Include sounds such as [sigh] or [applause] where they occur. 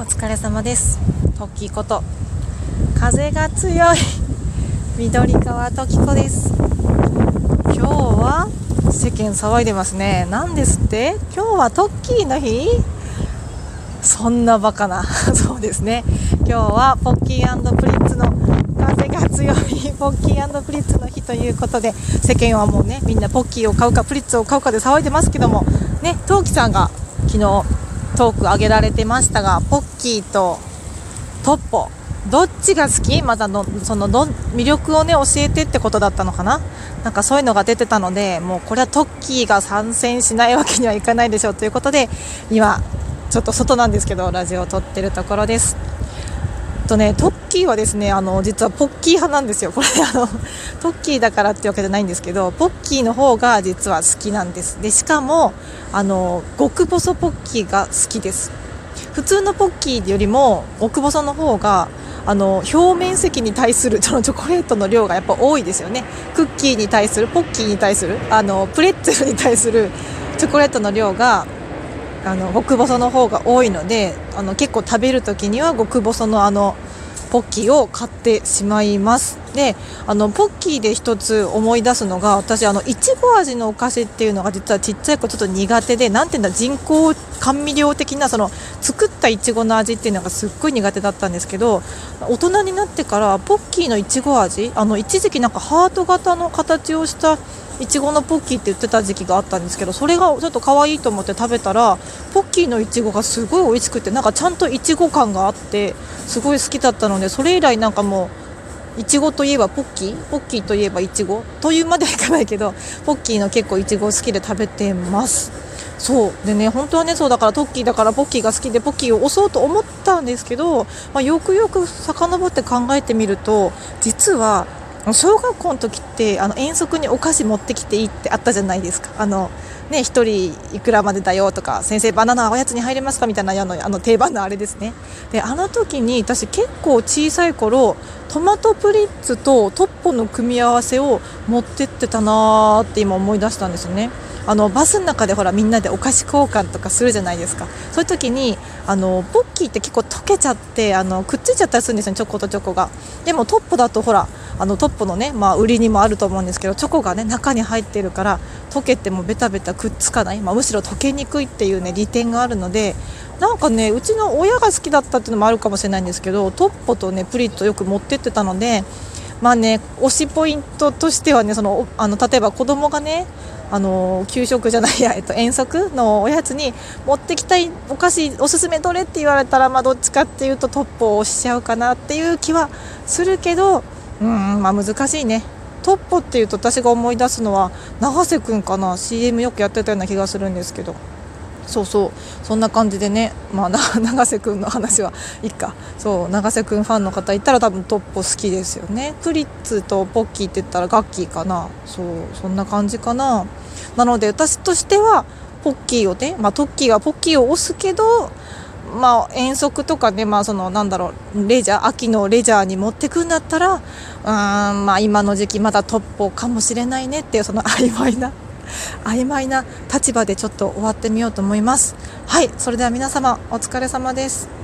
お疲れ様です。トッキーこと風が強い緑川トキコです。今日は世間騒いでますね。何ですって？今日はトッキーの日？そんなバカな。[laughs] そうですね。今日はポッキープリッツの風が強いポッキープリッツの日ということで世間はもうねみんなポッキーを買うかプリッツを買うかで騒いでますけどもねトウキさんが昨日トーク上げられてましたがポッキーとトッポどっちが好き？またのそのど魅力をね教えてってことだったのかな？なんかそういうのが出てたのでもうこれはトッキーが参戦しないわけにはいかないでしょうということで今ちょっと外なんですけどラジオを撮ってるところです。とねトッキーはですねあの実はポッキー派なんですよ。これあのトッキーだからってわけじゃないんですけどポッキーの方が実は好きなんです。でしかもあの極細ポッキーが好きです。普通のポッキーよりも極細の方があの表面積に対するそのチョコレートの量がやっぱ多いですよね。クッキーに対するポッキーに対するあのプレッツェルに対するチョコレートの量があの極細の方が多いのであの結構食べる時には極細のあのポッキーを買ってしまいます。であのポッキーで一つ思い出すのが私あのいちご味のお菓子っていうのが実はちっちゃい子ちょっと苦手で何ていうんだ人工甘味料的なその作ったいちごの味っていうのがすっごい苦手だったんですけど大人になってからポッキーのいちご味あの一時期なんかハート型の形をしたいちごのポッキーって言ってた時期があったんですけどそれがちょっと可愛いと思って食べたらポッキーのいちごがすごい美味しくてなんかちゃんといちご感があってすごい好きだったのでそれ以来なんかもういちごといえばポッキー？ポッキーといえばいちごというまではいかないけどポッキーの結構いちご好きで食べてます。そう。でね本当はねそうだからトッキーだからポッキーが好きでポッキーを押そうと思ったんですけど、まあ、よくよく遡って考えてみると実は小学校の時ってあの遠足にお菓子持ってきていいってあったじゃないですか。あのね1人いくらまでだよとか先生バナナおやつに入れますか？みたいなあのあの定番のあれですね。であの時に私結構小さい頃トマトプリッツとトッポの組み合わせを持ってってたなーって今思い出したんですよね。あのバスの中でほらみんなでお菓子交換とかするじゃないですか。そういう時にあのポッキーって結構溶けちゃってあのくっついちゃったりするんですよチョコとチョコが。でもトッポだとほらあのトッポのね、まあ、売りにもあると思うんですけどチョコがね中に入ってるから溶けてもベタベタくっつかない、まあ、むしろ溶けにくいっていうね利点があるのでなんかねうちの親が好きだったっていうのもあるかもしれないんですけどトッポとねプリッとよく持ってってたのでまあね推しポイントとしてはねそのあの例えば子供がねあの給食じゃないや、[laughs] えっと、遠足のおやつに持ってきたいお菓子おすすめどれって言われたら、まあ、どっちかっていうとトップを押しちゃうかなっていう気はするけどうん、まあ、難しいね。トッポっていうと私が思い出すのは永瀬君かな。CM よくやってたような気がするんですけど。そうそう。そんな感じでね、まあ、[laughs] 永瀬君の話はいいか。そう永瀬君ファンの方いたら多分トッポ好きですよね。プリッツとポッキーって言ったらガッキーかな。そうそんな感じかな。なので私としてはポッキーをね、まあ、トッキーはポッキーを押すけどまあ、遠足とかね、まあ、そのなんだろうレジャー秋のレジャーに持ってくんだったらうん、まあ、今の時期まだトップかもしれないねっていうその曖昧な [laughs] 曖昧な立場でちょっと終わってみようと思います。はいそれでは皆様お疲れ様です。